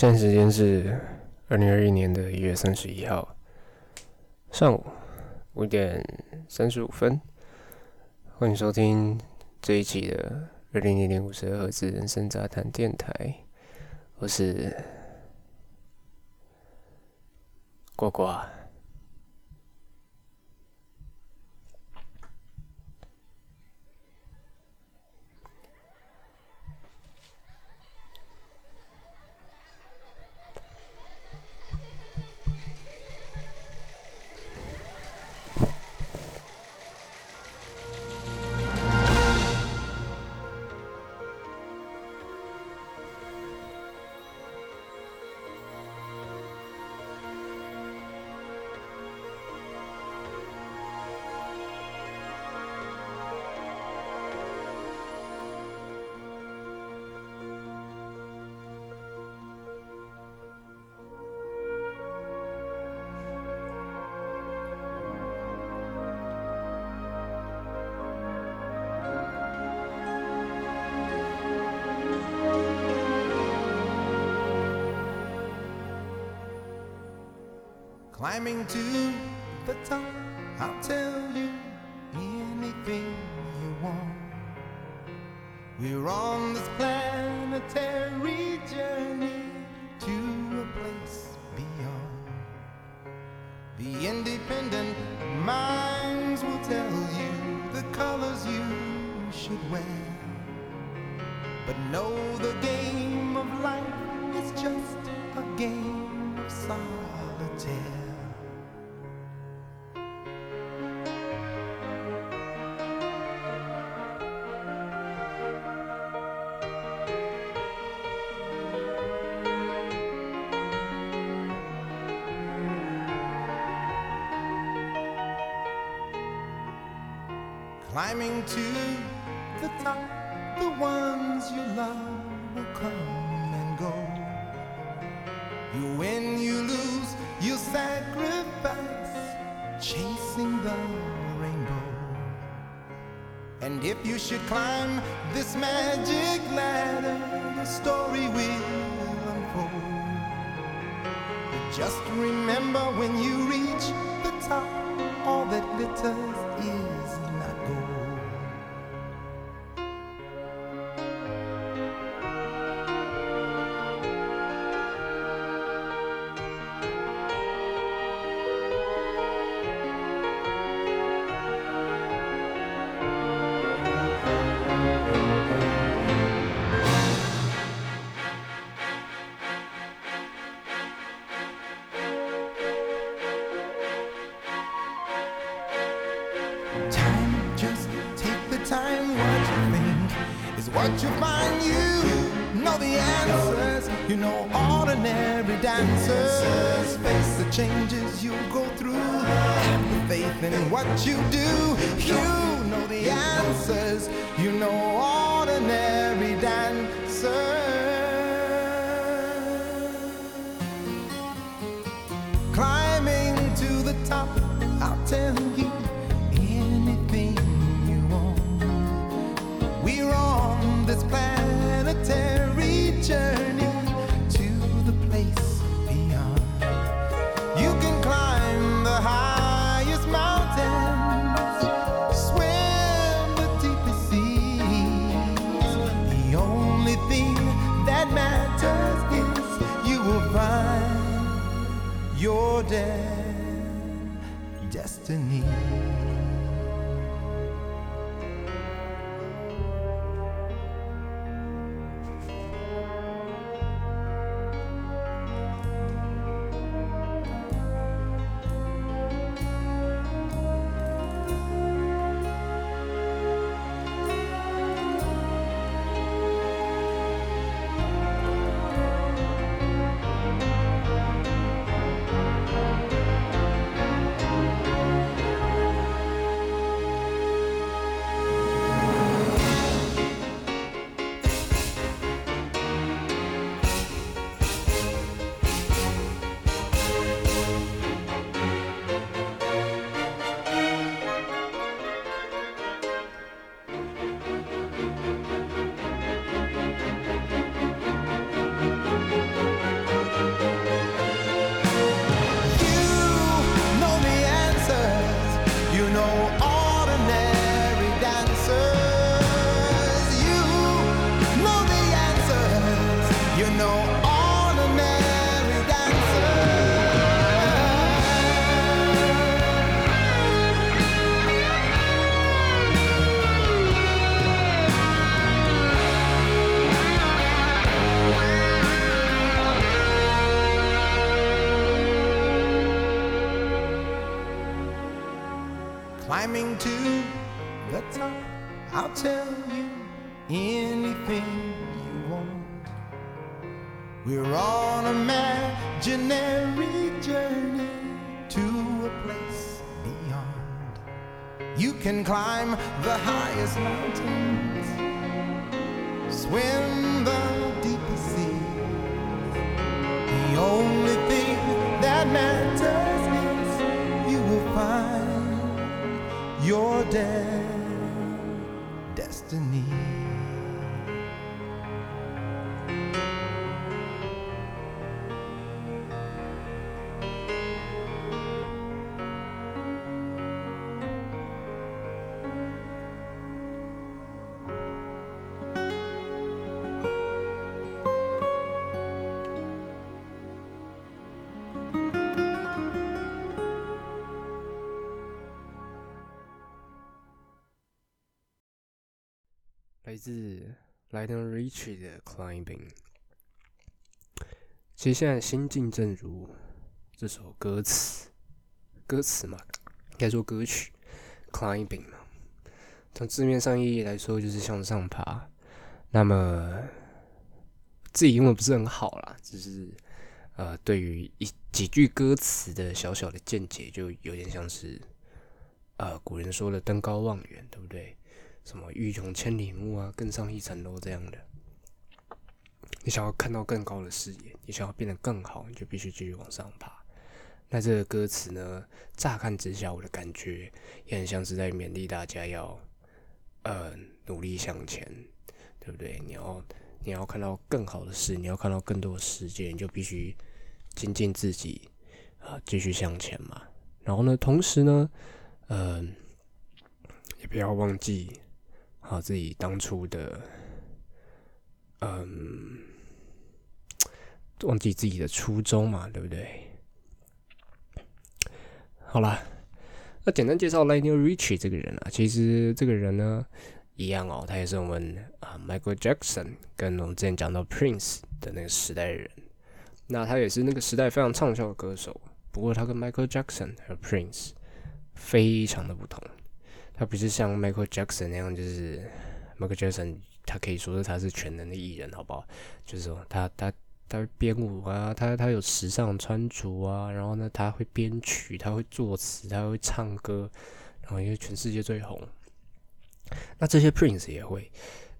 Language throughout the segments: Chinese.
现在时间是二零二一年的一月三十一号。上午五点三十五分，欢迎收听这一期的二零零零五十二赫兹人生杂谈电台，我是呱呱。To Climbing to the top, the ones you love will come and go. You win, you lose, you sacrifice, chasing the rainbow. And if you should climb this magic ladder, the story will unfold. But just remember when you reach the top, all that glitters is your de- destiny. Swim the deepest sea. The only thing that matters is you will find your de- destiny.《自 Lionel Richie 的 Climbing。其实现在心境正如这首歌词，歌词嘛，应该说歌曲 Climbing 嘛，从字面上意义来说就是向上爬。那么自己英文不是很好啦，只是呃，对于一几句歌词的小小的见解，就有点像是呃古人说的登高望远，对不对？什么欲穷千里目啊，更上一层楼这样的。你想要看到更高的视野，你想要变得更好，你就必须继续往上爬。那这个歌词呢，乍看之下，我的感觉也很像是在勉励大家要，呃，努力向前，对不对？你要你要看到更好的事，你要看到更多的世界，你就必须精进自己啊，继续向前嘛。然后呢，同时呢，嗯、也不要忘记。好，自己当初的，嗯，忘记自己的初衷嘛，对不对？好啦，那简单介绍 l i n e l Richie 这个人啊，其实这个人呢，一样哦，他也是我们啊 Michael Jackson 跟我们之前讲到 Prince 的那个时代的人。那他也是那个时代非常畅销的歌手，不过他跟 Michael Jackson 和 Prince 非常的不同。他不是像 Michael Jackson 那样，就是 Michael Jackson，他可以说是他是全能的艺人，好不好？就是说他他他编舞啊，他他有时尚穿着啊，然后呢他会编曲，他会作词，他会唱歌，然后因为全世界最红。那这些 Prince 也会，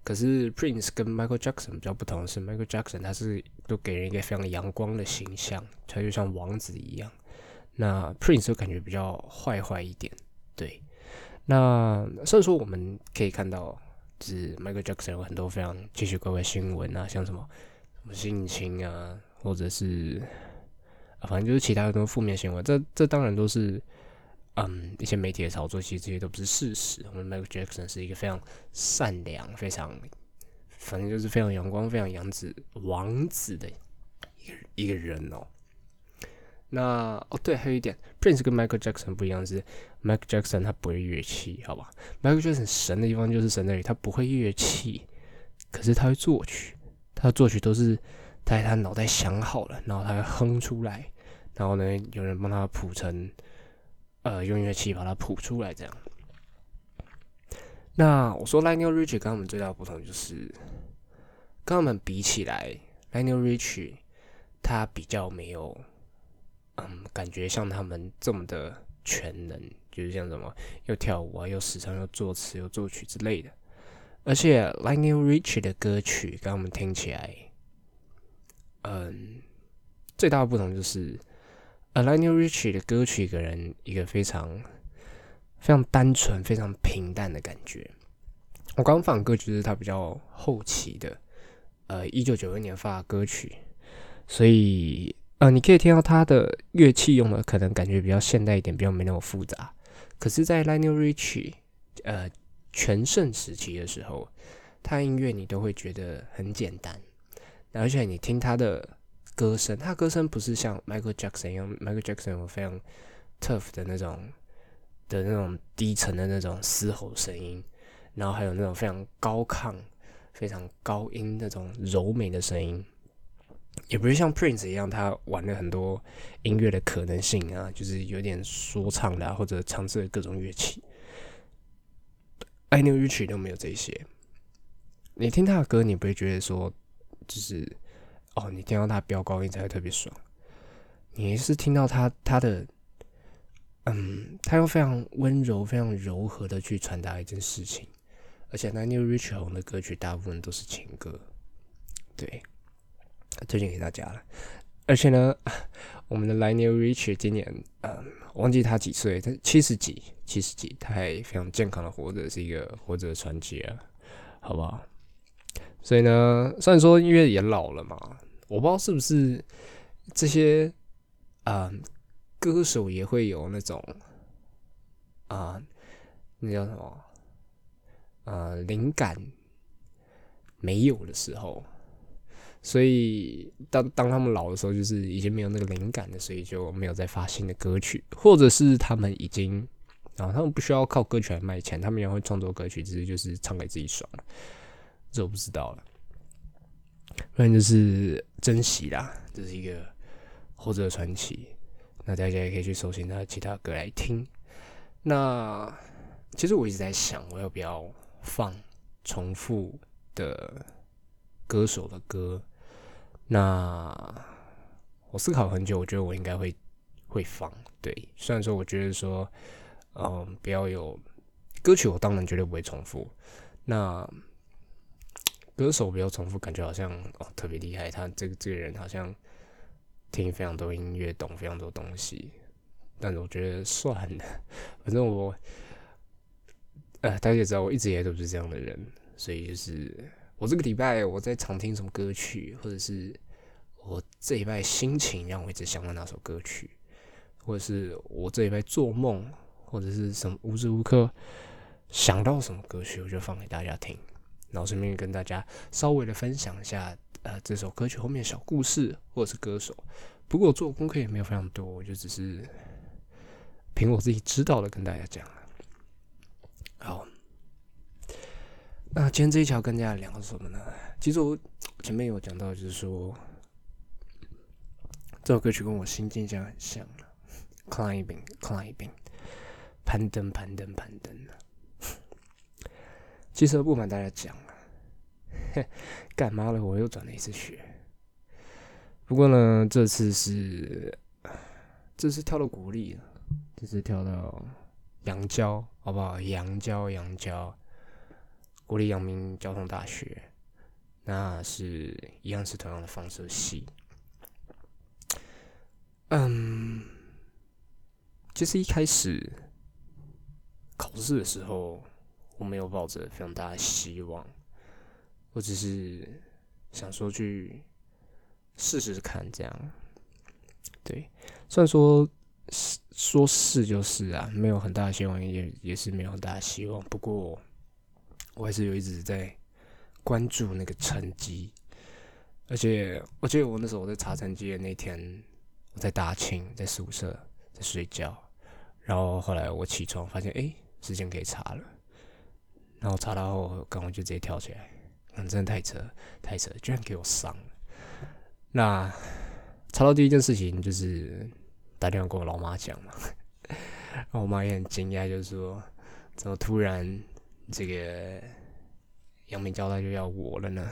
可是 Prince 跟 Michael Jackson 比较不同的是，Michael Jackson 他是都给人一个非常阳光的形象，他就像王子一样。那 Prince 就感觉比较坏坏一点，对。那虽然说我们可以看到，就是 Michael Jackson 有很多非常奇奇怪怪新闻啊，像什么什么性侵啊，或者是啊，反正就是其他很多负面新闻。这这当然都是嗯一些媒体的炒作，其实这些都不是事实。我们 Michael Jackson 是一个非常善良、非常反正就是非常阳光、非常王子王子的一个一个人哦。那哦对，还有一点，Prince 跟 Michael Jackson 不一样是，Michael Jackson 他不会乐器，好吧？Michael Jackson 神的地方就是神在于他不会乐器，可是他会作曲，他的作曲都是在他脑袋想好了，然后他会哼出来，然后呢有人帮他谱成，呃用乐器把它谱出来这样。那我说 Lionel Richie 跟他们最大的不同就是，跟他们比起来，Lionel Richie 他比较没有。嗯，感觉像他们这么的全能，就是像什么又跳舞啊，又时尚，又作词，又作曲之类的。而且 l i n e l Richie 的歌曲，跟我们听起来，嗯，最大的不同就是，l i n e l Richie 的歌曲给人一个非常非常单纯、非常平淡的感觉。我刚放歌就是他比较后期的，呃，一九九一年发的歌曲，所以。呃，你可以听到他的乐器用的可能感觉比较现代一点，比较没那么复杂。可是，在 Lionel Richie 呃全盛时期的时候，他音乐你都会觉得很简单。而且你听他的歌声，他歌声不是像 Michael Jackson 一样，Michael Jackson 有非常 tough 的那种的那种低沉的那种嘶吼声音，然后还有那种非常高亢、非常高音那种柔美的声音。也不是像 Prince 一样，他玩了很多音乐的可能性啊，就是有点说唱的，或者尝试各种乐器。I knew Rich 都没有这些。你听他的歌，你不会觉得说，就是哦，你听到他飙高音才会特别爽。你是听到他他的，嗯，他用非常温柔、非常柔和的去传达一件事情。而且 I Know Rich 红的歌曲大部分都是情歌，对。推荐给大家了，而且呢，我们的 l i n e Rich 今年，嗯，忘记他几岁，他七十几，七十几，他还非常健康的活着，是一个活着的传奇啊，好不好？所以呢，虽然说音乐也老了嘛，我不知道是不是这些，啊，歌手也会有那种，啊，那叫什么，呃，灵感没有的时候。所以，当当他们老的时候，就是已经没有那个灵感了，所以就没有再发新的歌曲，或者是他们已经，啊，他们不需要靠歌曲来卖钱，他们也会创作歌曲，只是就是唱给自己爽，这我不知道了。反正就是珍惜啦，这是一个活着的传奇。那大家也可以去搜寻他的其他歌来听。那其实我一直在想，我要不要放重复的歌手的歌。那我思考很久，我觉得我应该会会放。对，虽然说我觉得说，嗯，不要有歌曲，我当然绝对不会重复。那歌手不要重复，感觉好像哦特别厉害，他这个这个人好像听非常多音乐，懂非常多东西。但是我觉得算了，反正我，呃，大家也知道，我一直也都是这样的人，所以就是。我这个礼拜我在常听什么歌曲，或者是我这礼拜心情让我一直想到哪首歌曲，或者是我这礼拜做梦，或者是什么无时无刻想到什么歌曲，我就放给大家听，然后顺便跟大家稍微的分享一下，呃，这首歌曲后面小故事或者是歌手。不过我做功课也没有非常多，我就只是凭我自己知道的跟大家讲好。那今天这一条跟大家聊什么呢？其实我前面有讲到，就是说这首歌曲跟我心境这样很像，climbing，climbing，攀登，攀登，攀登。其实不瞒大家讲啊，干嘛了？我又转了一次学。不过呢，这次是这次跳到国立了，这次跳到阳交，好不好？阳交，阳交。国立阳明交通大学，那是一样是同样的放射系。嗯，其实一开始考试的时候，我没有抱着非常大的希望，我只是想说去试试看，这样。对，虽然说说是就是啊，没有很大的希望，也也是没有很大的希望，不过。我还是有一直在关注那个成绩，而且我记得我那时候我在查成绩的那天，我在大清，在宿舍在睡觉，然后后来我起床发现，哎，时间可以查了，然后查到后，刚刚就直接跳起来，嗯，真的太扯，太扯，居然给我上了。那查到第一件事情就是打电话跟我老妈讲嘛，然后我妈也很惊讶，就是说怎么突然。这个阳明交大就要我了呢，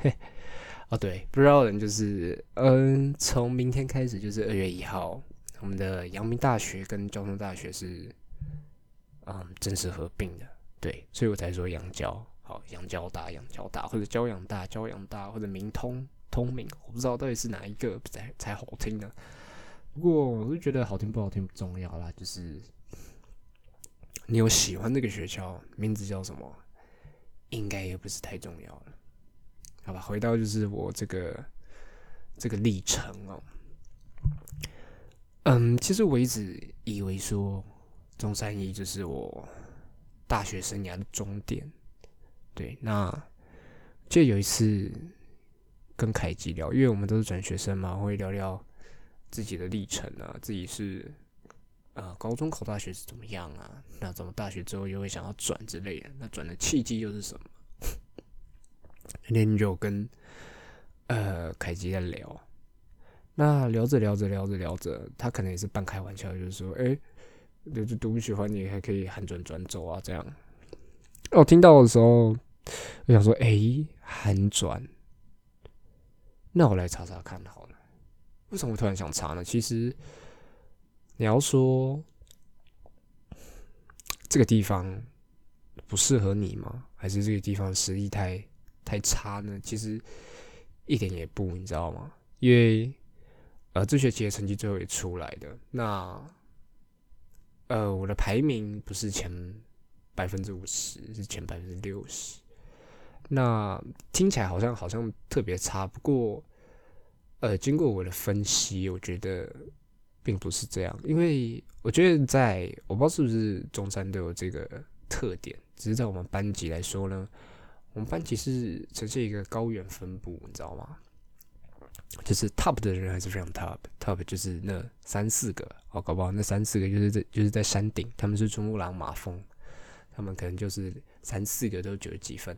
嘿，哦对，不知道的人就是，嗯，从明天开始就是二月一号，我们的阳明大学跟交通大学是，嗯，正式合并的，对，所以我才说阳交，好，阳交大、阳交大，或者交阳大、交阳大，或者明通、通明，我不知道到底是哪一个才才好听呢。不过我是觉得好听不好听不重要啦，就是。你有喜欢这个学校，名字叫什么？应该也不是太重要了，好吧？回到就是我这个这个历程哦。嗯，其实我一直以为说中山一就是我大学生涯的终点。对，那就有一次跟凯吉聊，因为我们都是转学生嘛，会聊聊自己的历程啊，自己是呃高中考大学是怎么样啊，那怎么大学之后又会想要转之类的，那转的契机又是什么？那天就跟呃凯吉在聊，那聊着聊着聊着聊着，他可能也是半开玩笑，就是说，哎、就是读不喜欢你还可以韩转转走啊，这样。我听到的时候，我想说，哎、韩转，那我来查查看好了。为什么我突然想查呢？其实你要说这个地方不适合你吗？还是这个地方实力太太差呢？其实一点也不，你知道吗？因为呃，这学期的成绩最后也出来的，那呃，我的排名不是前百分之五十，是前百分之六十。那听起来好像好像特别差，不过呃，经过我的分析，我觉得并不是这样，因为我觉得在我不知道是不是中山都有这个特点，只是在我们班级来说呢，我们班级是呈现一个高原分布，你知道吗？就是 top 的人还是非常 top，top 就是那三四个，哦，搞不好那三四个就是在就是在山顶，他们是珠穆朗玛峰，他们可能就是三四个都九十几分。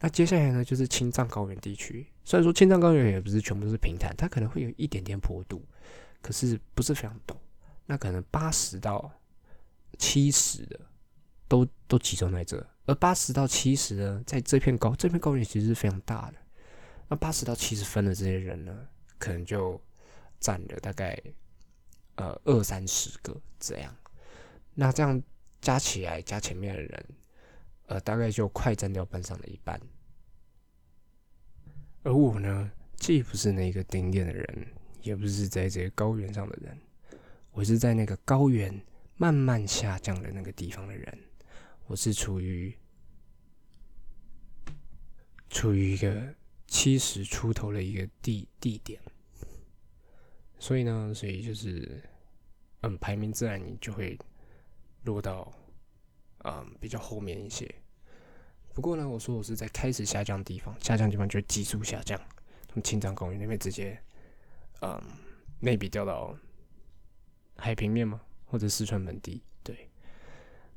那接下来呢，就是青藏高原地区。虽然说青藏高原也不是全部都是平坦，它可能会有一点点坡度，可是不是非常多。那可能八十到七十的都都集中在这，而八十到七十呢，在这片高这片高原其实是非常大的。那八十到七十分的这些人呢，可能就占了大概呃二三十个这样。那这样加起来，加前面的人，呃，大概就快占掉班上的一半。而我呢，既不是那个顶点的人，也不是在这个高原上的人，我是在那个高原慢慢下降的那个地方的人。我是处于处于一个七十出头的一个地地点，所以呢，所以就是，嗯，排名自然你就会落到，嗯，比较后面一些。不过呢，我说我是在开始下降的地方，下降的地方就急速下降，从青藏高原那边直接，嗯，内比掉到海平面吗，或者四川盆地，对。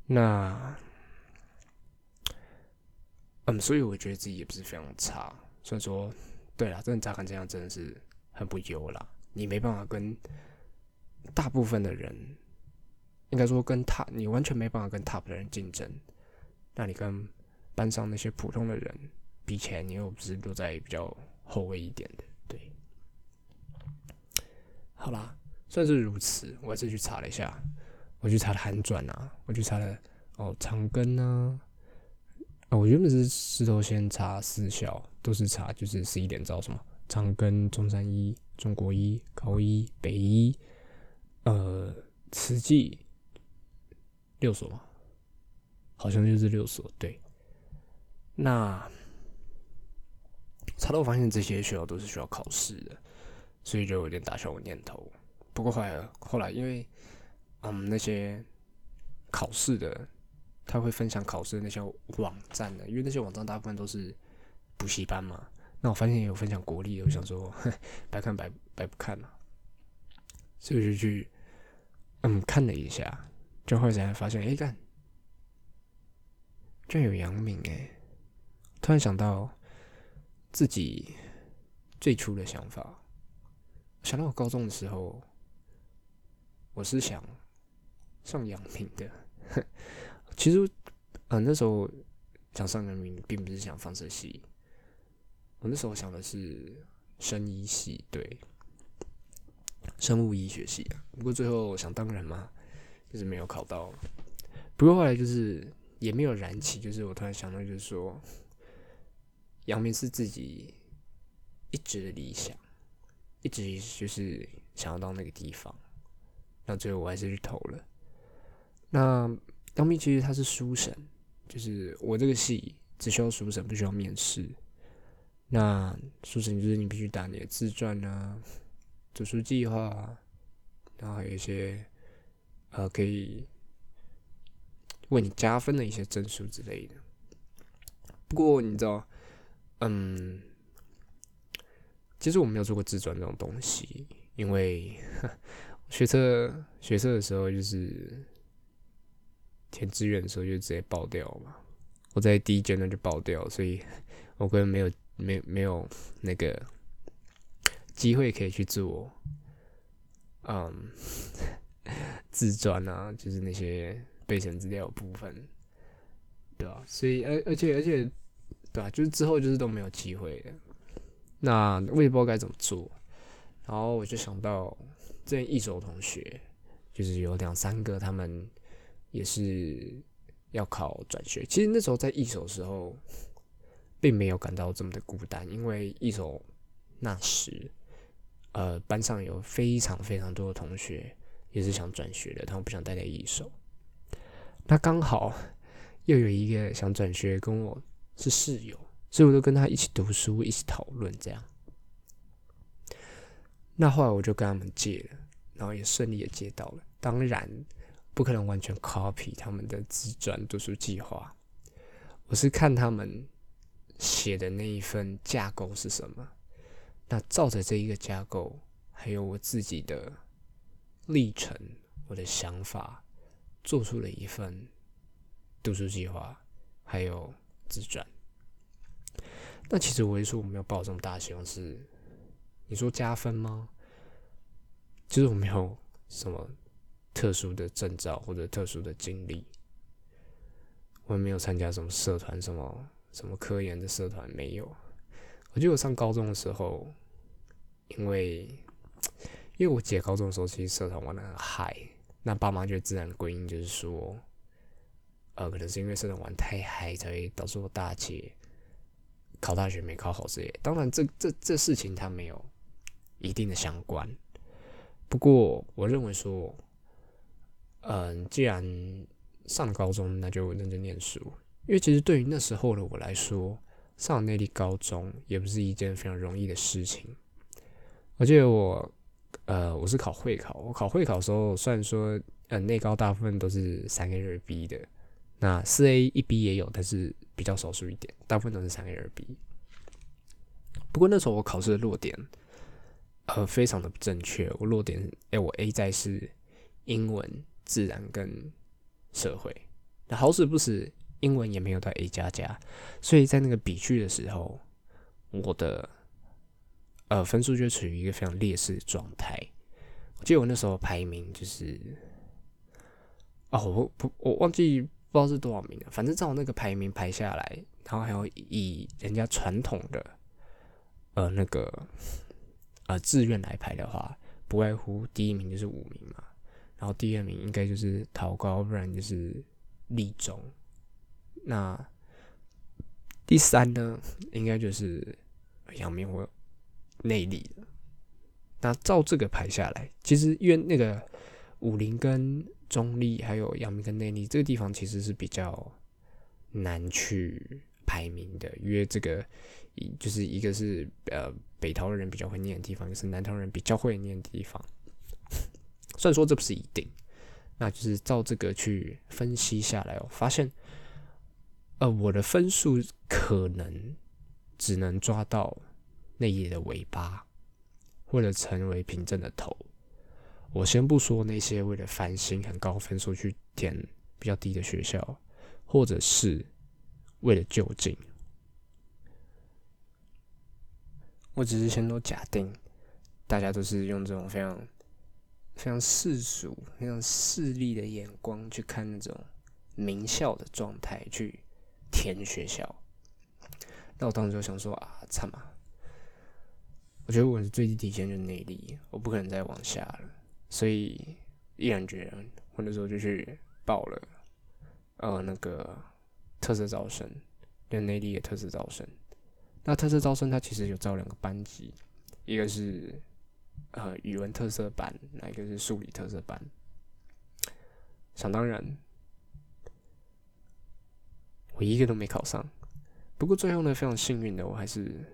那，嗯，所以我觉得自己也不是非常差。虽然说，对了，真的乍看这样真的是很不优啦，你没办法跟大部分的人，应该说跟 top，你完全没办法跟 top 的人竞争。那你跟班上那些普通的人比起来，你又不是落在比较后卫一点的，好啦，算是如此，我还是去查了一下，我去查了韩转啊，我去查了哦长庚啊，啊，我原本是石头先查四校，都是查就是十一点招什么长庚、中山医、中国医、高医、北医，呃，慈济六所嘛，好像就是六所，对。那查到我发现这些学校都是需要考试的，所以就有点打消我念头。不过后来后来因为嗯那些考试的，他会分享考试的那些网站的，因为那些网站大部分都是补习班嘛。那我发现也有分享国立，我想说 白看白白不看嘛，所以就去嗯看了一下，就后来才发现，哎、干，居然有杨明哎、突然想到自己最初的想法，想到我高中的时候，我是想上阳明的。其实，呃，那时候想上阳明，并不是想放射系，我那时候想的是生医系，对，生物医学系啊。不过最后想当然嘛，就是没有考到。不过后来就是也没有燃起，就是我突然想到，就是说，阳明是自己一直的理想，一直就是想要到那个地方。那最后我还是去投了。那当兵其实它是书审，就是我这个系只需要书审，不需要面试。那书审就是你必须打你的自传啊、读书计划啊，然后还有一些呃可以为你加分的一些证书之类的。不过你知道，嗯，其实我没有做过自传这种东西，因为 学车学车的时候就是填志愿的时候就直接爆掉嘛。我在第一阶段就爆掉，所以 我根本没有没没有那个机会可以去做，嗯，自传啊，就是那些备审资料部分，对吧？所以而而且而且，对吧？就是之后就是都没有机会了。那我也不知道该怎么做，然后我就想到之前一手同学，就是有两三个，他们也是。要考转学，其实那时候在一手的时候，并没有感到这么的孤单，因为一手那时，呃，班上有非常非常多的同学也是想转学的，他们不想待在一手。那刚好又有一个想转学，跟我是室友，所以我就跟他一起读书，一起讨论这样。那后来我就跟他们借了，然后也顺利的借到了，当然。不可能完全 copy 他们的自传读书计划。我是看他们写的那一份架构是什么，那照着这一个架构，还有我自己的历程、我的想法，做出了一份读书计划，还有自传。那其实我会说我没有抱这么大希望，是你说加分吗？就是我没有什么。特殊的证照或者特殊的经历，我也没有参加什么社团，什么什么科研的社团没有。我记得我上高中的时候，因为因为我姐高中的时候其实社团玩的很嗨，那爸妈就自然归因就是说，呃，可能是因为社团玩太嗨，才会导致我大姐考大学没考好之类。当然，这这这事情它没有一定的相关。不过，我认为说。嗯，既然上高中，那就认真念书。因为其实对于那时候的我来说，上内地高中也不是一件非常容易的事情。我记得我，呃，我是考会考。我考会考的时候，虽然说，呃，内高大部分都是三 A 二 B 的，那四 A 一 B 也有，但是比较少数一点，大部分都是三 A 二 B。不过那时候我考试的落点，呃，非常的不正确。我落点，哎，我 A 在是英文。自然跟社会，那好死不死，英文也没有到 A 加加，所以在那个比句的时候，我的呃分数就处于一个非常劣势的状态。我记得我那时候排名就是，哦，我不，我忘记不知道是多少名，反正照那个排名排下来，然后还要以人家传统的呃那个呃志愿来排的话，不外乎第一名就是五名嘛。然后第二名应该就是陶高，不然就是立中。那第三呢，应该就是阳明或内力了。那照这个排下来，其实因为那个武林跟中立，还有阳明跟内力这个地方，其实是比较难去排名的。因为这个一就是一个是呃北陶人比较会念的地方，一个是南陶人比较会念的地方。虽然说这不是一定，那就是照这个去分析下来哦，发现，呃，我的分数可能只能抓到内页的尾巴，或者成为凭证的头。我先不说那些为了翻新很高分数去填比较低的学校，或者是为了就近，我只是先都假定大家都是用这种非常。非常世俗、非常势利的眼光去看那种名校的状态，去填学校。那我当时就想说啊，惨嘛！我觉得我的最低底线就是内力，我不可能再往下了。所以毅然决然，我那时候就去报了呃那个特色招生，跟内地的特色招生。那特色招生它其实有招两个班级，一个是。呃，语文特色班，那一个是数理特色班？想当然，我一个都没考上。不过最后呢，非常幸运的，我还是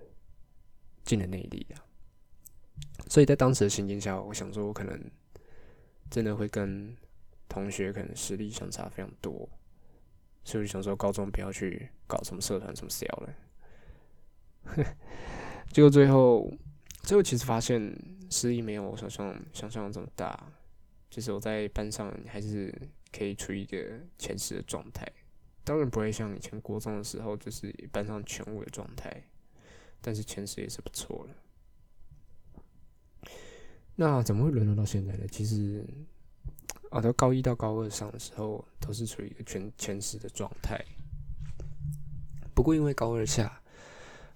进了内地的。所以在当时的情境下，我想说，我可能真的会跟同学可能实力相差非常多，所以我想说，高中不要去搞什么社团什么 C L 了。结果最后。最后其实发现实力没有我想象想象的这么大，就是我在班上还是可以处于一个前十的状态，当然不会像以前国中的时候就是班上全五的状态，但是前十也是不错了。那怎么会沦落到现在呢？其实，啊，到高一到高二上的时候都是处于一个全前十的状态，不过因为高二下，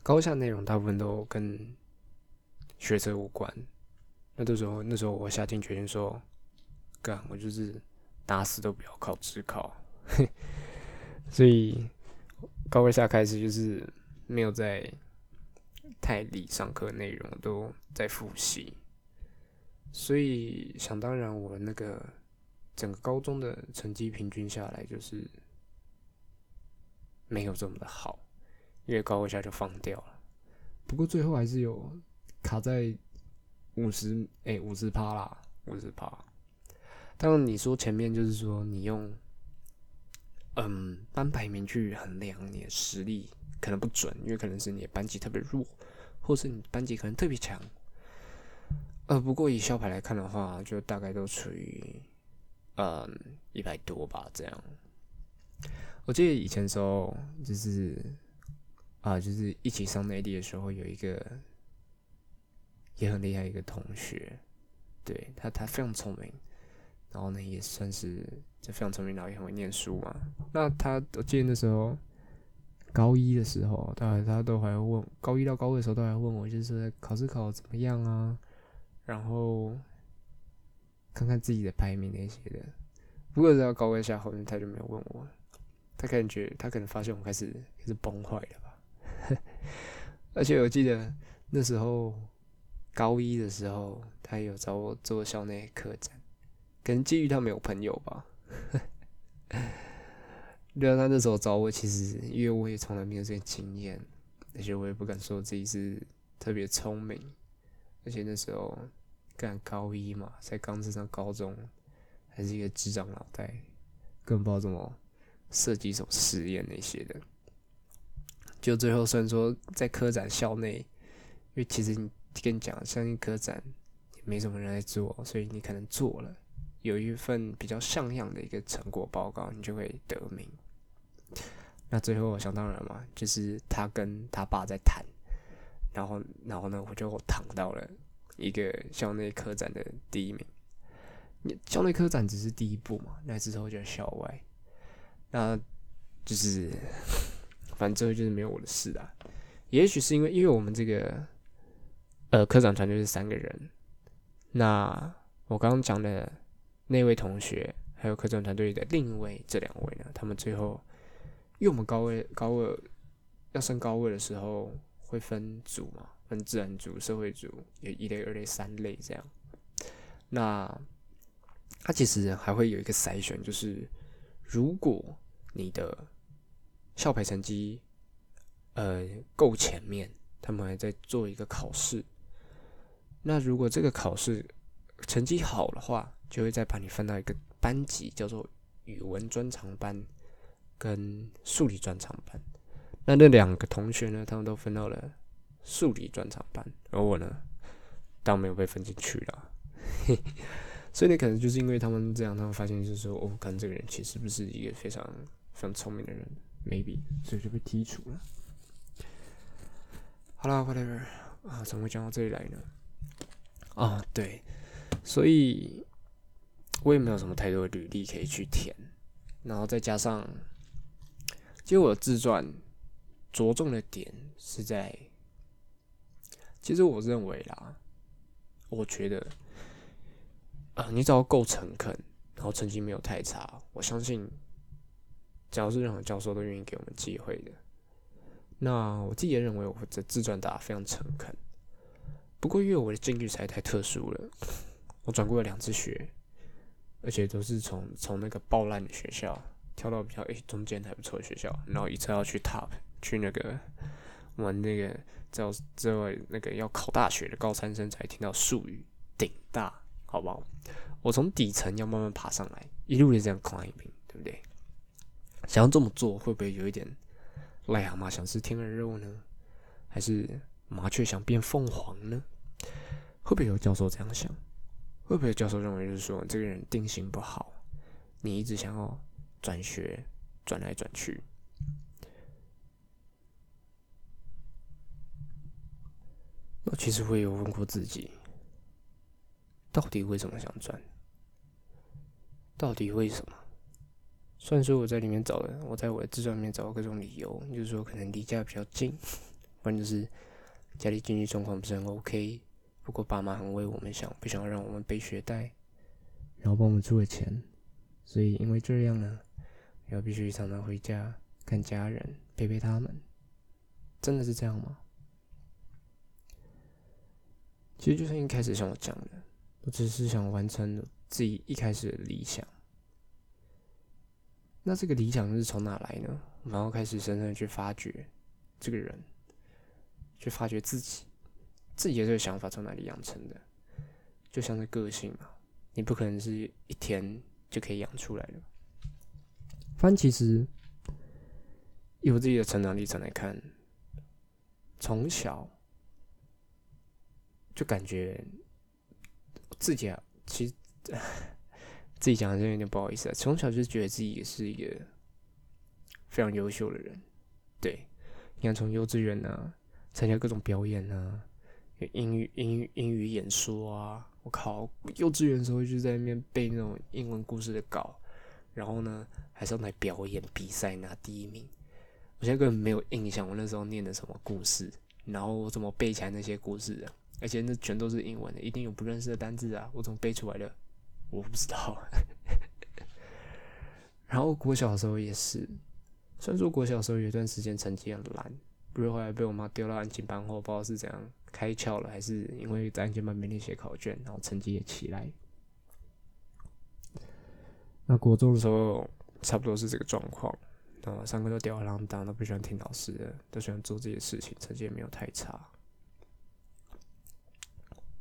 高二下内容大部分都跟学车无关。那那时候，那时候我下定决心说，干，我就是打死都不要考职考。所以高二下开始就是没有在太理上课内容，都在复习。所以想当然，我那个整个高中的成绩平均下来就是没有这么的好，因为高一下就放掉了。不过最后还是有。卡在五十哎五十趴啦，五十趴。当然你说前面就是说你用嗯班排名去衡量你的实力，可能不准，因为可能是你的班级特别弱，或是你班级可能特别强。呃，不过以校牌来看的话，就大概都处于嗯一百多吧这样。我记得以前时候就是啊，就是一起上内地的时候有一个。也很厉害一个同学，对他他非常聪明，然后呢也算是就非常聪明，然后也很会念书嘛。那他我记得那时候高一的时候，他他都还问高一到高二的时候都还问我，就是考试考怎么样啊，然后看看自己的排名那些的。不过到高二下后面他就没有问我，他感觉他可能发现我开始开始崩坏了吧。而且我记得那时候。高一的时候，他有找我做校内客栈，可能基于他没有朋友吧。对啊，他那时候找我，其实因为我也从来没有这些经验，而且我也不敢说自己是特别聪明，而且那时候干高一嘛，才刚升上高中，还是一个智障脑袋，根本不知道怎么设计什么实验那些的。就最后虽然说在科展校内，因为其实你。跟你讲，相信科展也没什么人在做，所以你可能做了，有一份比较像样的一个成果报告，你就会得名。那最后想当然嘛，就是他跟他爸在谈，然后然后呢，我就躺到了一个校内科展的第一名。校内科展只是第一步嘛，那之后就校外，那就是反正最后就是没有我的事啊。也许是因为因为我们这个。呃，科长团队是三个人。那我刚刚讲的那位同学，还有科长团队的另一位，这两位呢，他们最后，因为我们高二高二要升高二的时候会分组嘛，分自然组、社会组，有一类、二类、三类这样。那他其实还会有一个筛选，就是如果你的校牌成绩呃够前面，他们还在做一个考试。那如果这个考试成绩好的话，就会再把你分到一个班级，叫做语文专长班跟数理专长班。那那两个同学呢，他们都分到了数理专场班，而我呢，当没有被分进去了。所以，你可能就是因为他们这样，他们发现就是说，哦，可能这个人其实不是一个非常非常聪明的人，maybe，所以就被剔除了。好了，whatever，啊，怎么会讲到这里来呢？啊，对，所以我也没有什么太多的履历可以去填，然后再加上，其实我自传着重的点是在，其实我认为啦，我觉得，啊，你只要够诚恳，然后成绩没有太差，我相信，只要是任何教授都愿意给我们机会的。那我自己也认为我的自传打非常诚恳。不过，因为我的境遇实在太特殊了，我转过了两次学，而且都是从从那个爆烂的学校跳到比较诶中间还不错的学校，然后一次要去 top 去那个玩那个叫这位那个要考大学的高三生才听到术语顶大，好不好？我从底层要慢慢爬上来，一路的这样 climbing，对不对？想要这么做，会不会有一点癞蛤蟆想吃天鹅肉呢？还是？麻雀想变凤凰呢？会不会有教授这样想？会不会有教授认为就是说这个人定性不好，你一直想要转学，转来转去？那其实我也有问过自己，到底为什么想转？到底为什么？虽然说我在里面找了，我在我的自传里面找了各种理由，就是说可能离家比较近，不然就是家里经济状况不是很 OK。不过爸妈很为我们想，不想让我们背学贷，然后帮我们出了钱，所以因为这样呢，要必须常常回家看家人，陪陪他们。真的是这样吗？其实就像一开始像我讲的，我只是想完成自己一开始的理想。那这个理想是从哪来呢？然后开始深深的去发掘这个人，去发掘自己，自己的这个想法从哪里养成的？就像是个性嘛，你不可能是一天就可以养出来的。反正其实以我自己的成长历程来看，从小。就感觉自己啊，其实自己讲的有点不好意思啊。从小就觉得自己也是一个非常优秀的人，对。你看，从幼稚园啊，参加各种表演啊，英语、英语、英语演说啊，我靠，幼稚园的时候就在那边背那种英文故事的稿，然后呢，还上台表演比赛拿第一名。我现在根本没有印象，我那时候念的什么故事，然后我怎么背起来那些故事的。而且那全都是英文的，一定有不认识的单字啊！我怎么背出来的？我不知道。然后国小时候也是，虽然说国小时候有一段时间成绩很烂，不是后来被我妈丢到安静班后，不知道是怎样开窍了，还是因为在安静班没练写考卷，然后成绩也起来。那国中的时候差不多是这个状况，啊，上课都吊儿郎当，都不喜欢听老师的，都喜欢做这些事情，成绩也没有太差。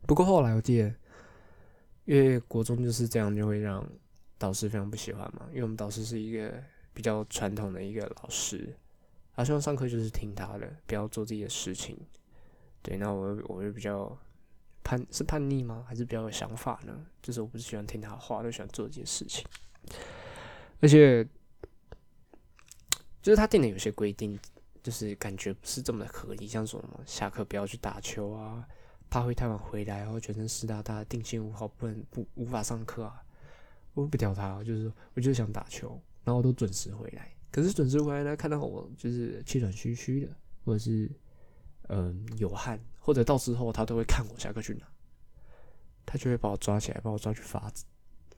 不过后来我记得，因为国中就是这样，就会让导师非常不喜欢嘛。因为我们导师是一个比较传统的一个老师，他希望上课就是听他的，不要做自己的事情。对，那我我就比较叛，是叛逆吗？还是比较有想法呢？就是我不是喜欢听他话，就喜欢做这些事情。而且，就是他定的有些规定，就是感觉不是这么的合理，像什么下课不要去打球啊。怕会太晚回来，然后全身湿哒哒，定心无好，不能不无法上课啊！我不屌他，就是我就是想打球，然后我都准时回来。可是准时回来呢，看到我就是气喘吁吁的，或者是嗯有汗，或者到时候他都会看我下课去哪，他就会把我抓起来，把我抓去罚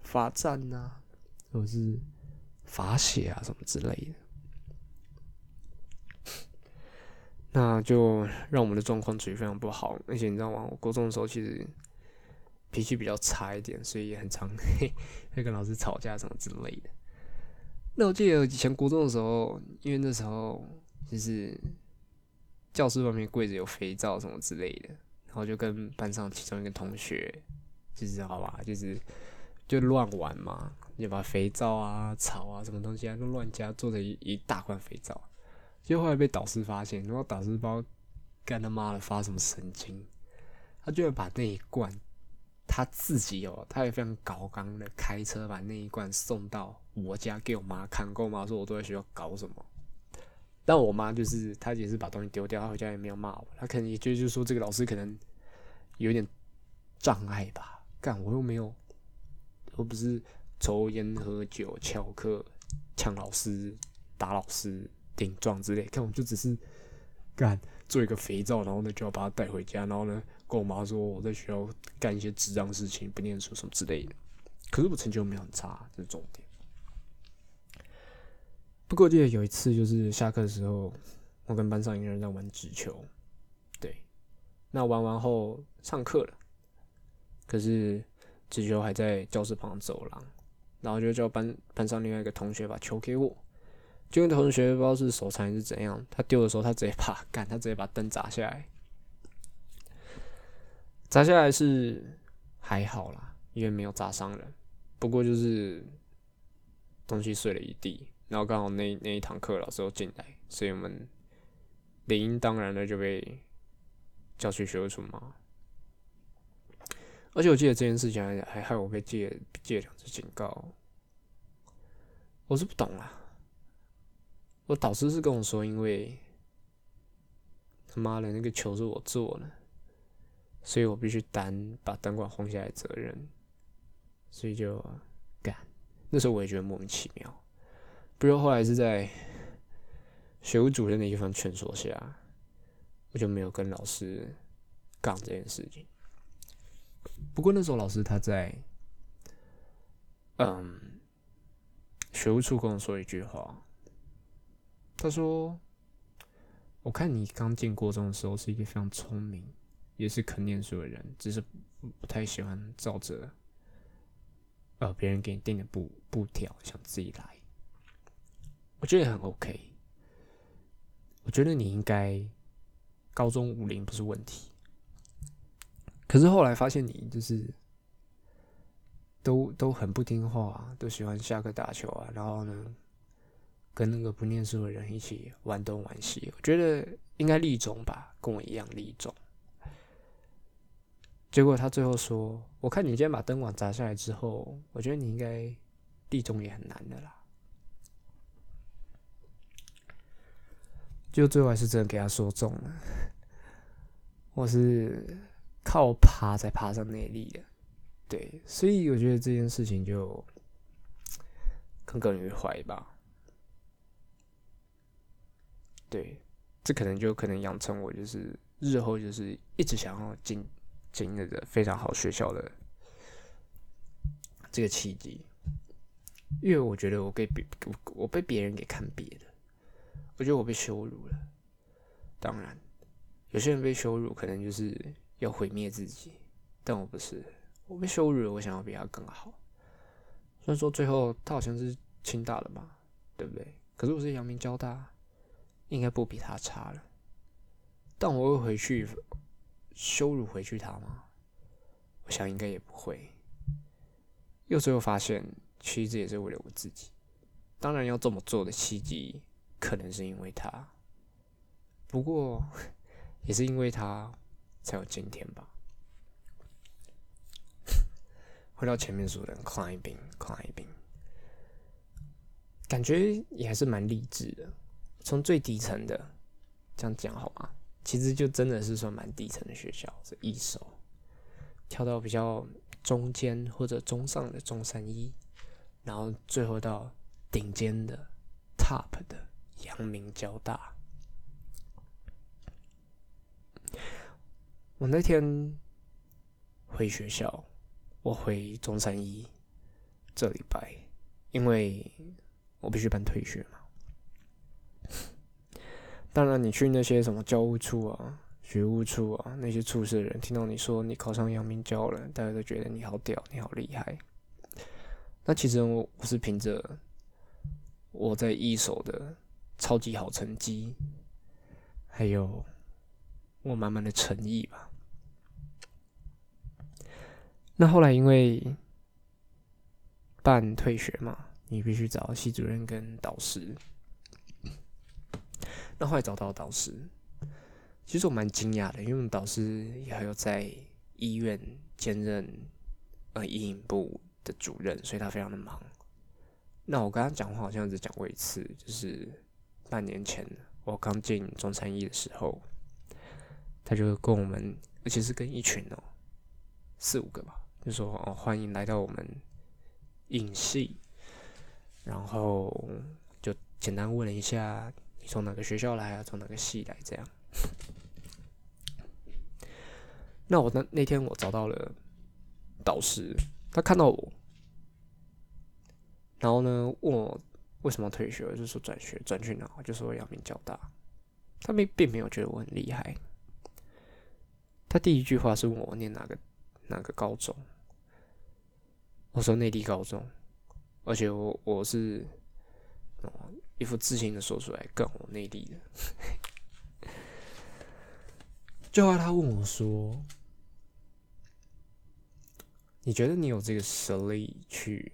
罚站呐，或者是罚写啊什么之类的。那就让我们的状况处于非常不好，而且你知道吗？我高中的时候其实脾气比较差一点，所以也很常 会跟老师吵架什么之类的。那我记得以前国中的时候，因为那时候就是教室外面柜子有肥皂什么之类的，然后就跟班上其中一个同学，就是好吧，就是就乱玩嘛，就把肥皂啊、草啊、什么东西啊都乱加，做成一一大罐肥皂。就后来被导师发现，然后导师包干他妈的发什么神经，他就会把那一罐他自己哦，他也非常高刚的开车把那一罐送到我家给我妈看，跟我妈说我都在学校搞什么。但我妈就是她也是把东西丢掉，她回家也没有骂我，她可能也就就是说这个老师可能有点障碍吧。干我又没有，我不是抽烟喝酒翘课抢老师打老师。顶撞之类，看我就只是干做一个肥皂，然后呢就要把它带回家，然后呢跟我妈说我在学校干一些智障事情，不念书什么之类的。可是我成绩又没有很差，这是重点。不过我记得有一次就是下课的时候，我跟班上一个人在玩纸球，对，那玩完后上课了，可是纸球还在教室旁走廊，然后就叫班班上另外一个同学把球给我。就跟同学不知道是手残还是怎样，他丢的时候他直接把干，他直接把灯砸下来。砸下来是还好啦，因为没有砸伤人。不过就是东西碎了一地，然后刚好那那一堂课老师又进来，所以我们理应当然的就被叫去学务处嘛。而且我记得这件事情还还害我被借借两次警告。我是不懂啊，我导师是跟我说，因为他妈的那个球是我做的，所以我必须担把灯管轰下来的责任，所以就干。那时候我也觉得莫名其妙，不过后来是在学务主任的一番劝说下，我就没有跟老师杠这件事情。不过那时候老师他在，嗯，学务处跟我说一句话，他说：“我看你刚进国中的时候是一个非常聪明，也是肯念书的人，只是不太喜欢照着呃别人给你定的步步调，想自己来。我觉得很 OK，我觉得你应该高中五零不是问题。”可是后来发现你就是都都很不听话，啊都喜欢下课打球啊，然后呢，跟那个不念书的人一起玩东玩西。我觉得应该立中吧，跟我一样立中。结果他最后说：“我看你今天把灯管砸下来之后，我觉得你应该立中也很难的啦。”就最后还是真的给他说中了，我是。靠爬才爬上内力的，对，所以我觉得这件事情就耿耿于怀吧。对，这可能就可能养成我就是日后就是一直想要进进那个非常好学校的这个契机，因为我觉得我被别我我被别人给看别的，我觉得我被羞辱了。当然，有些人被羞辱可能就是。要毁灭自己，但我不是，我被羞辱了，我想要比他更好。虽然说最后他好像是清大的吧，对不对？可是我是阳明交大，应该不比他差了。但我会回去羞辱回去他吗？我想应该也不会。又最后发现，其实这也是为了我自己。当然要这么做的契机，可能是因为他，不过也是因为他。才有今天吧。回到前面说的 climbing，climbing，感觉也还是蛮励志的。从最底层的这样讲好吗？其实就真的是算蛮底层的学校，是一手跳到比较中间或者中上的中山一，然后最后到顶尖的 top 的阳明交大。我那天回学校，我回中山一这礼拜，因为我必须办退学嘛。当然，你去那些什么教务处啊、学务处啊那些处室的人，听到你说你考上阳明教了，大家都觉得你好屌，你好厉害。那其实我我是凭着我在一手的超级好成绩，还有我满满的诚意吧。那后来因为办退学嘛，你必须找系主任跟导师。那后来找到导师，其实我蛮惊讶的，因为我们导师也还有在医院兼任呃医影部的主任，所以他非常的忙。那我跟他讲话好像只讲过一次，就是半年前我刚进中餐医的时候，他就跟我们，而且是跟一群哦四五个吧。就说哦，欢迎来到我们影系，然后就简单问了一下从哪个学校来啊，从哪个系来这样。那我那那天我找到了导师，他看到我，然后呢问我为什么退学，就是说转学转去哪，就说阳明交大。他并并没有觉得我很厉害，他第一句话是问我念哪个。哪个高中？我说内地高中，而且我我是一副自信的说出来，跟我内地的。最后他问我说：“你觉得你有这个实力去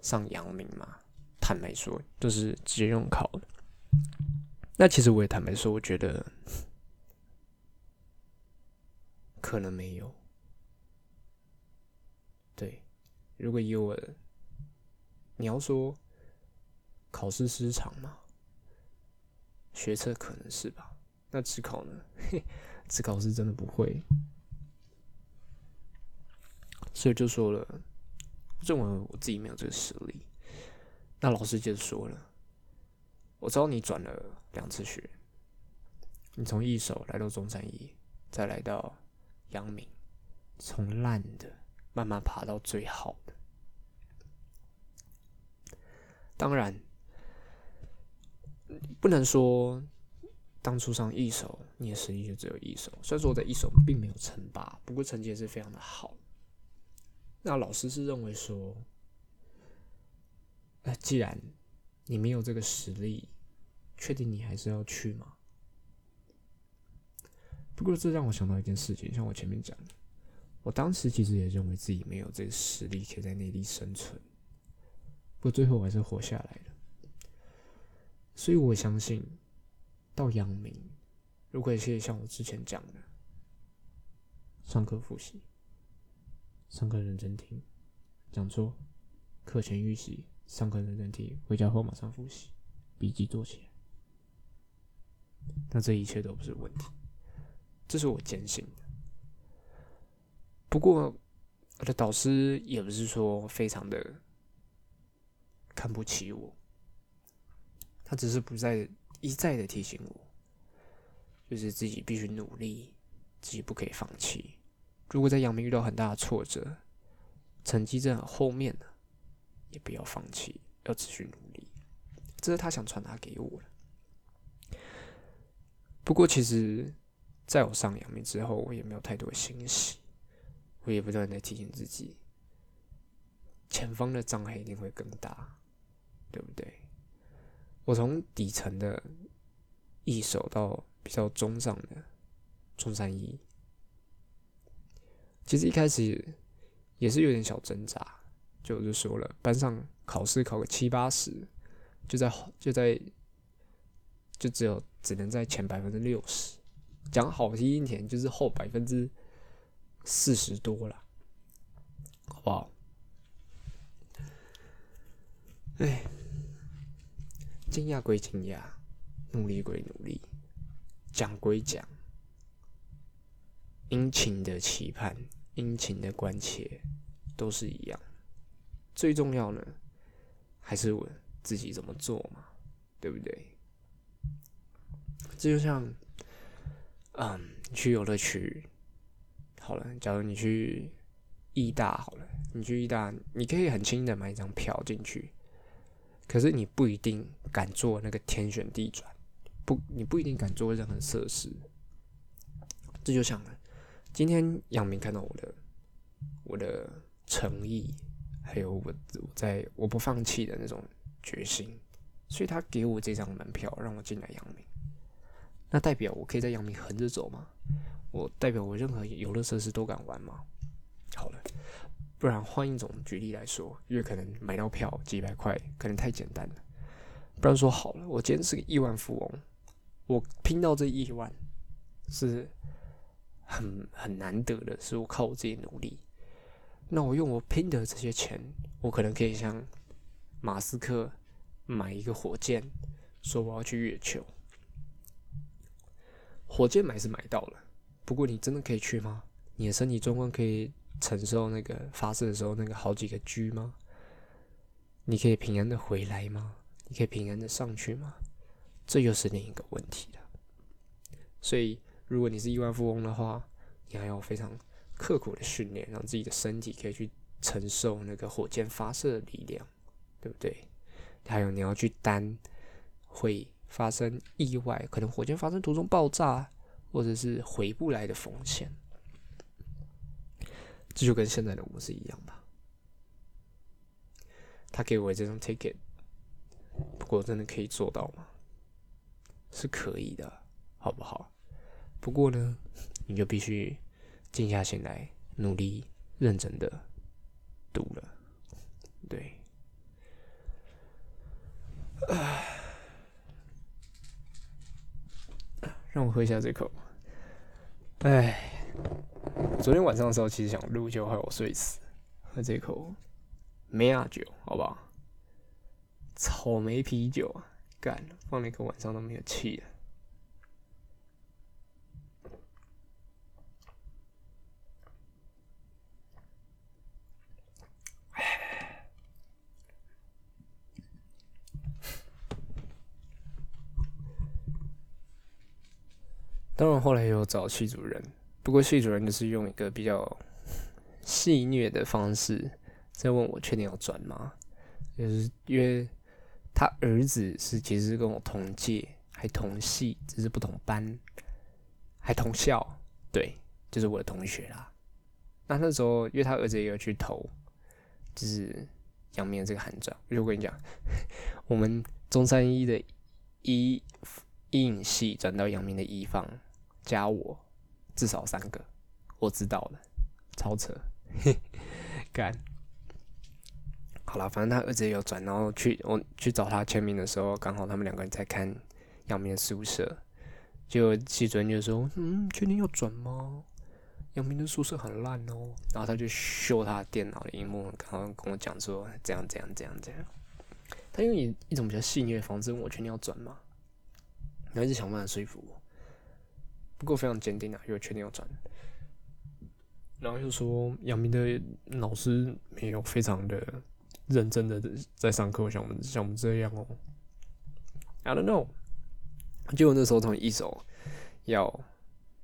上阳明吗？”坦白说，就是直接用考的。那其实我也坦白说，我觉得可能没有。对如果以我，你要说考试失常吗，学测可能是吧。那职考呢？嘿，职考是真的不会，所以就说了，认为我自己没有这个实力。那老师接着说了，我知道你转了两次学，你从一手来到中山一，再来到阳明，从烂的慢慢爬到最好的。当然，不能说。当初上一手，你的实力就只有一手。虽然说我在一手并没有称霸，不过成绩也是非常的好。那老师是认为说，那既然你没有这个实力，确定你还是要去吗？不过这让我想到一件事情，像我前面讲的，我当时其实也认为自己没有这个实力可以在内地生存，不过最后我还是活下来了。所以我相信。到阳明，如果是像我之前讲的，上课复习，上课认真听，讲座，课前预习，上课认真听，回家后马上复习，笔记做起来，那这一切都不是问题，这是我坚信的。不过我的导师也不是说非常的看不起我，他只是不再。一再的提醒我，就是自己必须努力，自己不可以放弃。如果在阳明遇到很大的挫折，成绩在很后面呢，也不要放弃，要持续努力。这是他想传达给我的。不过，其实在我上阳明之后，我也没有太多欣喜，我也不断的提醒自己，前方的障碍一定会更大，对不对？我从底层的一手到比较中上的中山一，其实一开始也是有点小挣扎，就就说了，班上考试考个七八十，就在就在就只有只能在前百分之六十，讲好听一点就是后百分之四十多了，好不好？哎。惊讶归惊讶，努力归努力，讲归讲，殷勤的期盼，殷勤的关切，都是一样。最重要呢，还是我自己怎么做嘛，对不对？这就像，嗯，你去游乐区，好了，假如你去艺大，好了，你去艺大，你可以很轻易的买一张票进去。可是你不一定敢做那个天旋地转，不，你不一定敢做任何设施。这就像，今天杨明看到我的我的诚意，还有我在我不放弃的那种决心，所以他给我这张门票让我进来杨明。那代表我可以在杨明横着走吗？我代表我任何游乐设施都敢玩吗？好了。不然换一种举例来说，因为可能买到票几百块可能太简单了。不然说好了，我今天是个亿万富翁，我拼到这亿万是很很难得的，是我靠我自己努力。那我用我拼的这些钱，我可能可以像马斯克买一个火箭，说我要去月球。火箭买是买到了，不过你真的可以去吗？你的身体状况可以？承受那个发射的时候那个好几个 G 吗？你可以平安的回来吗？你可以平安的上去吗？这又是另一个问题了。所以，如果你是亿万富翁的话，你还要非常刻苦的训练，让自己的身体可以去承受那个火箭发射的力量，对不对？还有你要去担会发生意外，可能火箭发生途中爆炸，或者是回不来的风险。这就跟现在的我是一样吧。他给我这张 ticket，不过真的可以做到吗？是可以的，好不好？不过呢，你就必须静下心来，努力认真的读了。对，唉让我喝一下这口。哎。昨天晚上的时候，其实想录，就害我睡死。喝这口梅亚酒，好不好？草莓啤酒啊，干，放了一个晚上都没有气了。当然，后来有找系主任，不过系主任就是用一个比较戏谑的方式在问我确定要转吗？就是因为他儿子是其实是跟我同届，还同系，只是不同班，还同校，对，就是我的同学啦。那那时候，因为他儿子也有去投，就是阳明这个函转，我就跟你讲，我们中山一的医医影系转到阳明的医方，加我至少三个，我知道了，超扯，干。好了，反正他儿子也有转，然后去我去找他签名的时候，刚好他们两个人在看杨明的宿舍，就系主任就说：“嗯，确定要转吗？杨明的宿舍很烂哦。”然后他就秀他电脑的荧幕，然后跟我讲说：“这样这样这样这样。”他用一一种比较戏谑的方式问我确定要转吗？然后一直想办法说服我，不过非常坚定啊，因为确定要转。然后又说杨明的老师没有非常的。认真的在上课，像我们像我们这样哦。I don't know。结果那时候从一手要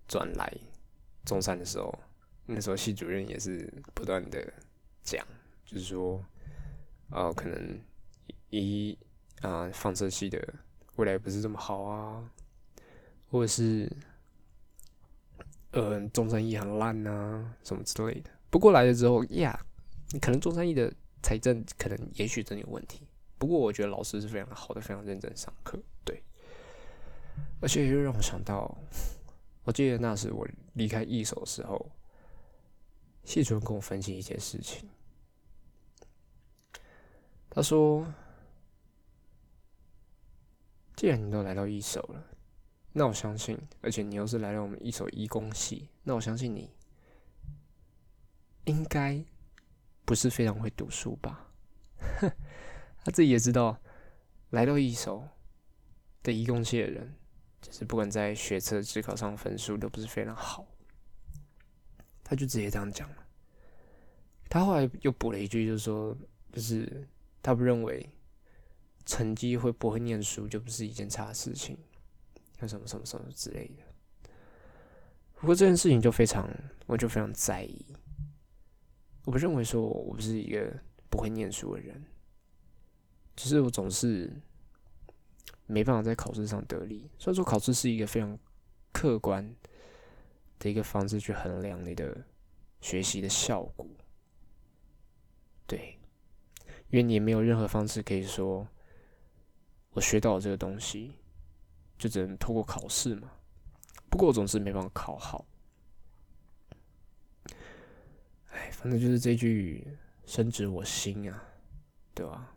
转来中山的时候，那时候系主任也是不断的讲，就是说，呃，可能一啊放射系的未来不是这么好啊，或者是呃中山医很烂啊什么之类的。不过来了之后呀，你可能中山医的。财政可能也许真有问题，不过我觉得老师是非常好的，非常认真上课，对。而且又让我想到，我记得那时我离开一手的时候，谢主任跟我分析一件事情，他说：“既然你都来到一手了，那我相信，而且你又是来到我们一手医工系，那我相信你应该。”不是非常会读书吧？哼 他自己也知道，来到一手的一工系的人，就是不管在学测、职考上分数都不是非常好。他就直接这样讲了。他后来又补了一句，就是说，就是他不认为成绩会不会念书就不是一件差事情，有什么什么什么之类的。不过这件事情就非常，我就非常在意。我不认为说我不是一个不会念书的人，只是我总是没办法在考试上得力。虽然说考试是一个非常客观的一个方式去衡量你的学习的效果，对，因为你也没有任何方式可以说我学到了这个东西就只能透过考试嘛。不过我总是没办法考好。哎反正就是这句深植我心啊，对吧？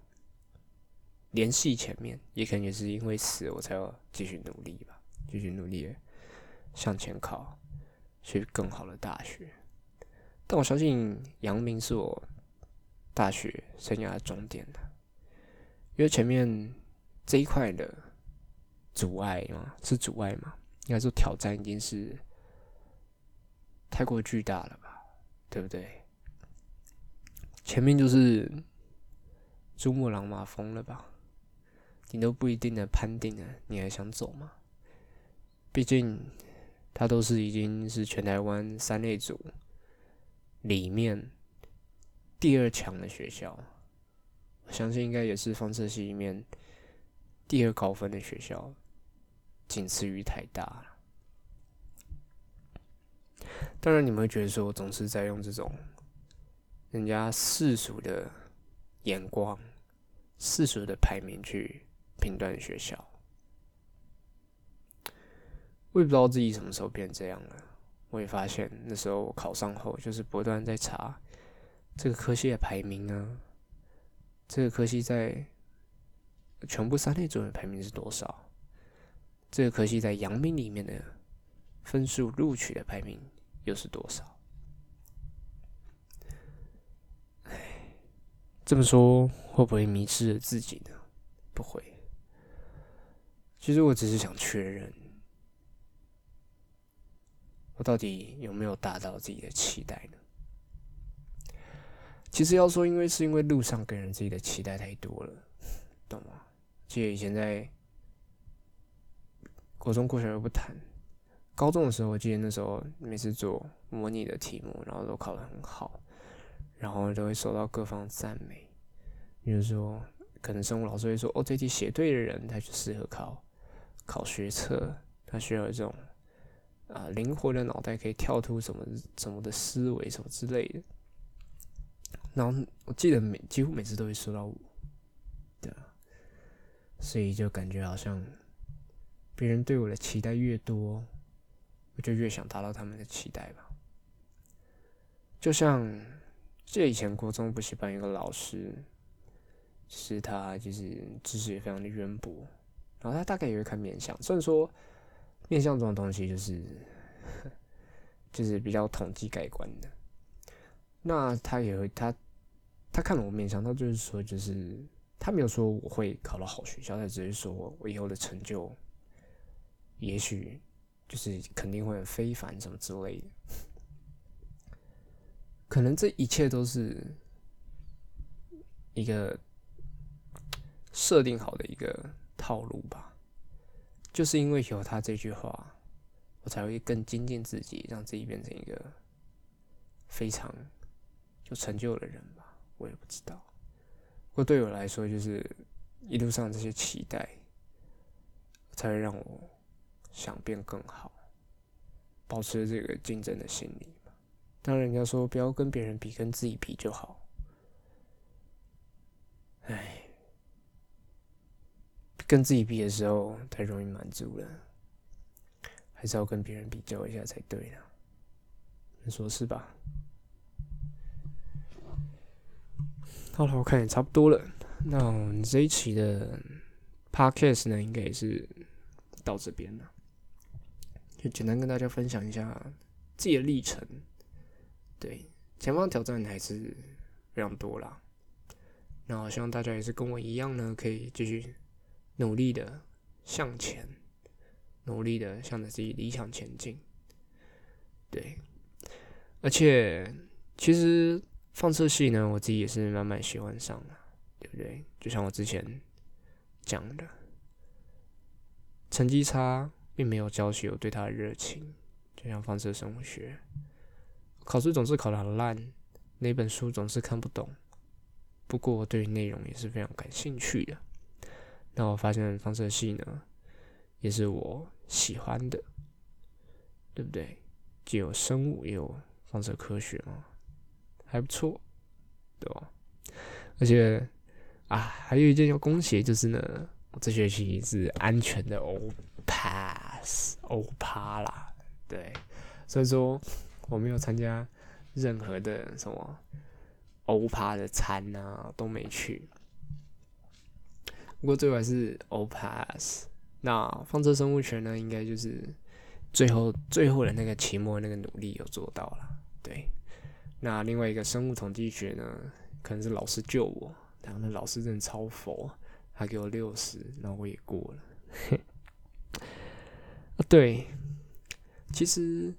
联系前面，也可能也是因为此，我才要继续努力吧，继续努力向前考，去更好的大学。但我相信阳明是我大学生涯的终点的，因为前面这一块的阻碍嘛，是阻碍嘛？应该说挑战已经是太过巨大了吧，对不对？前面就是珠穆朗玛峰了吧？你都不一定能攀顶了，你还想走吗？毕竟它都是已经是全台湾三类组里面第二强的学校，我相信应该也是放射系里面第二高分的学校，仅次于台大。当然，你们会觉得说我总是在用这种。人家世俗的眼光、世俗的排名去评断学校，我也不知道自己什么时候变这样了。我也发现那时候我考上后，就是不断在查这个科系的排名啊，这个科系在全部三类组的排名是多少？这个科系在阳明里面的分数录取的排名又是多少？这么说会不会迷失了自己呢？不会。其实我只是想确认，我到底有没有达到自己的期待呢？其实要说，因为是因为路上给人自己的期待太多了，懂吗？记得以前在国中、国小又不谈，高中的时候，我记得那时候每次做模拟的题目，然后都考得很好，然后都会受到各方赞美。比如说，可能生物老师会说：“哦，这题写对的人，他就适合考考学测，他需要一种啊灵活的脑袋，可以跳出什么什么的思维，什么之类的。”然后我记得每几乎每次都会收到五，对啊，所以就感觉好像别人对我的期待越多，我就越想达到他们的期待吧。就像这以前国中补习班有个老师，是他就是知识也非常的渊博，然后他大概也会看面相，虽然说面相这种东西就是 就是比较统计概观的。那他也会，他他看了我面相，他就是说，就是他没有说我会考到好学校，他只是说我以后的成就，也许就是肯定会很非凡什么之类的。可能这一切都是一个设定好的一个套路吧。就是因为有他这句话，我才会更精进自己，让自己变成一个非常。有成就的人吧，我也不知道。不过对我来说，就是一路上这些期待，才会让我想变更好，保持这个竞争的心理嘛。当，人家说不要跟别人比，跟自己比就好。哎，跟自己比的时候太容易满足了，还是要跟别人比较一下才对呢。你说是吧？好了，我看也差不多了。那我们这一期的 podcast 呢，应该也是到这边了。就简单跟大家分享一下自己的历程。对，前方挑战还是非常多啦。那希望大家也是跟我一样呢，可以继续努力的向前，努力的向着自己理想前进。对，而且其实。放射系呢，我自己也是慢慢喜欢上了，对不对？就像我之前讲的，成绩差并没有教学我对它的热情。就像放射生物学，考试总是考得很烂，那本书总是看不懂。不过我对内容也是非常感兴趣的。那我发现放射系呢，也是我喜欢的，对不对？既有生物，也有放射科学嘛。还不错，对吧？而且啊，还有一件要恭喜，就是呢，我这学期是安全的哦 pass 欧趴啦，对，所以说我没有参加任何的什么欧趴的餐啊，都没去。不过最后还是欧 pass。那放射生物学呢，应该就是最后最后的那个期末那个努力有做到了，对。那另外一个生物统计学呢，可能是老师救我，然后那老师真的超佛，他给我六十，然后我也过了。啊，对，其实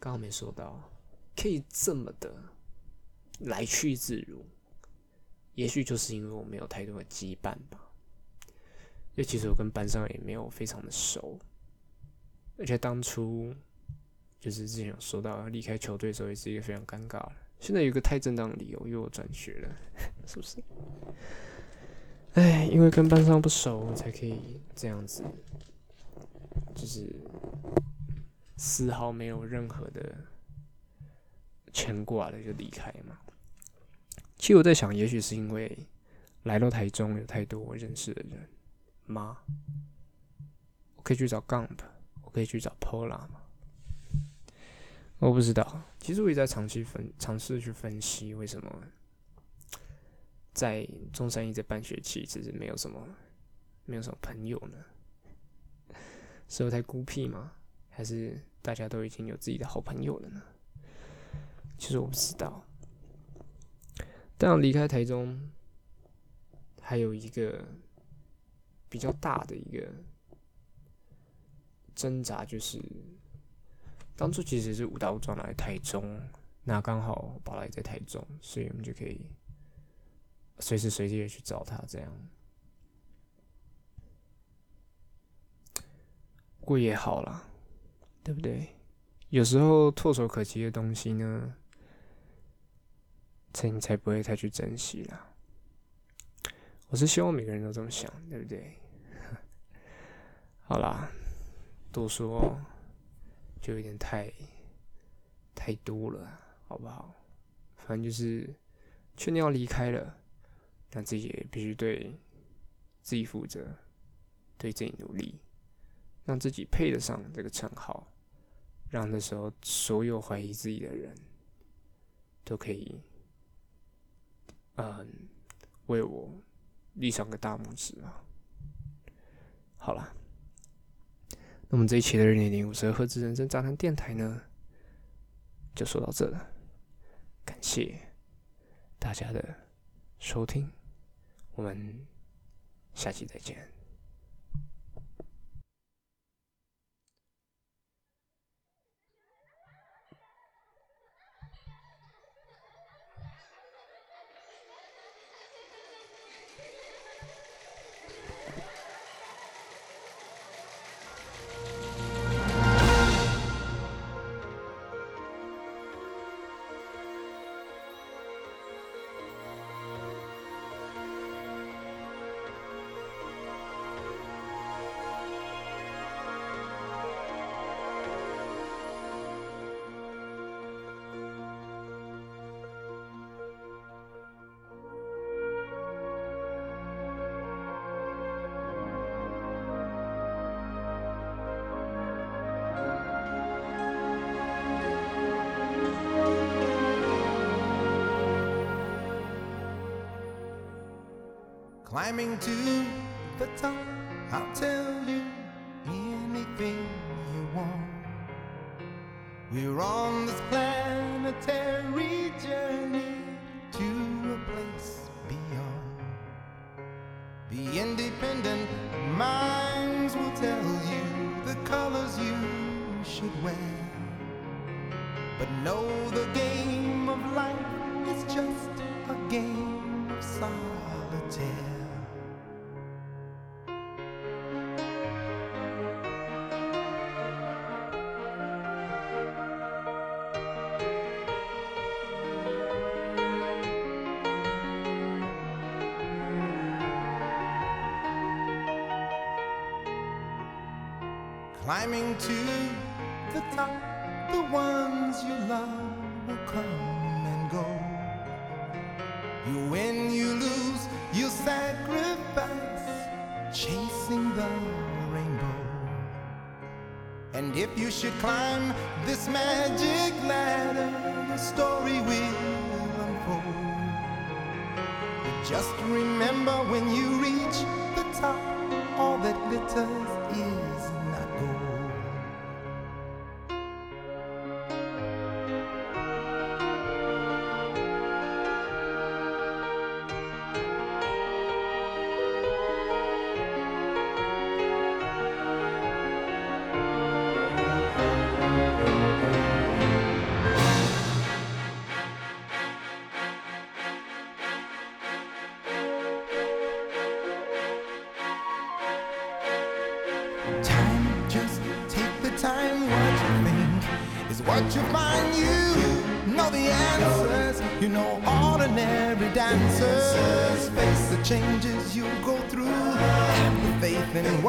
刚刚没说到，可以这么的来去自如，也许就是因为我没有太多的羁绊吧。因为其实我跟班上也没有非常的熟，而且当初。就是之前有说到要离开球队的时候，也是一个非常尴尬的。现在有一个太正当的理由，又转学了，是不是？哎，因为跟班上不熟，才可以这样子，就是丝毫没有任何的牵挂的就离开嘛。其实我在想，也许是因为来到台中有太多我认识的人吗？我可以去找 Gump，我可以去找 Pola 吗？我不知道，其实我也在长期分尝试去分析，为什么在中山一这半学期其实没有什么没有什么朋友呢？是我太孤僻吗？还是大家都已经有自己的好朋友了呢？其实我不知道。但离开台中，还有一个比较大的一个挣扎，就是当初其实是误打误撞来台中，那刚好宝来在台中，所以我们就可以随时随地的去找他，这样过也好了，对不对？有时候唾手可及的东西呢，才你才不会太去珍惜啦。我是希望每个人都这么想，对不对？好啦，多说就有点太太多了，好不好？反正就是确定要离开了，那自己也必须对自己负责，对自己努力，让自己配得上这个称号。让那时候所有怀疑自己的人都可以，嗯，为我立上个大拇指啊！好了，那么这一期的二零零五十赫兹人生杂谈电台呢，就说到这了。感谢大家的收听，我们下期再见。Climbing to the top, I'll tell you anything you want. We're on this planetary Climbing to the top, the ones you love will come and go. You win, you lose, you sacrifice, chasing the rainbow. And if you should climb this magic ladder, the story will unfold. But just remember when you reach the top,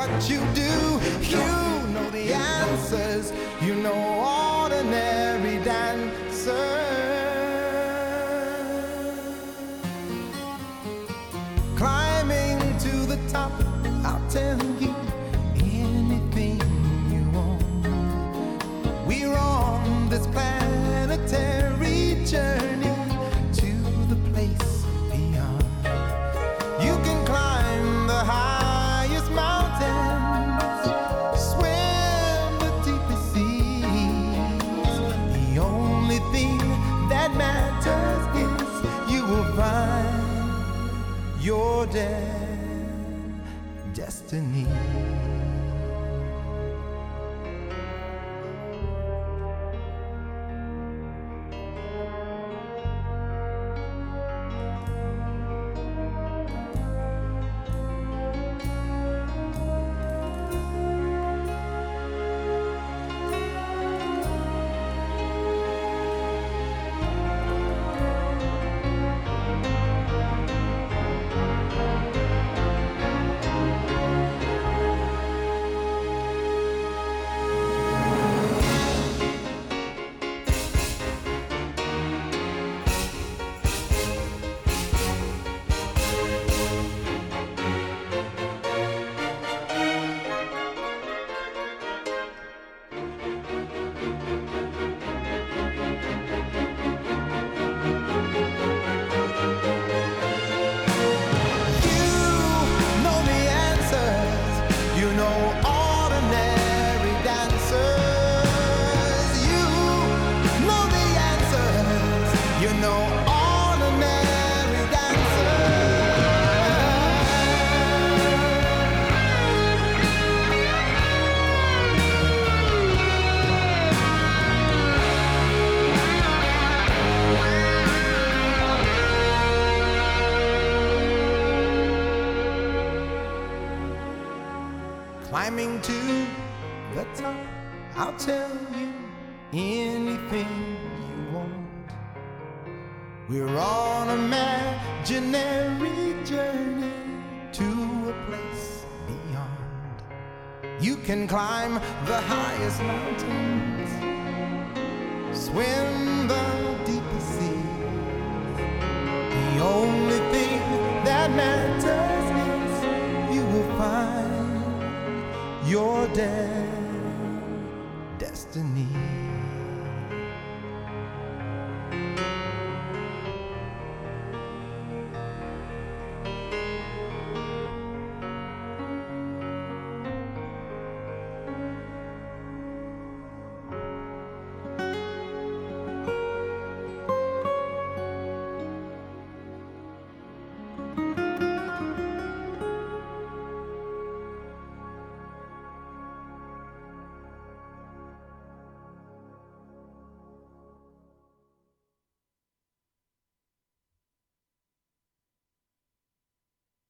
what you do. You know the answers. You know ordinary dancers. Climbing to the top, I'll tell day.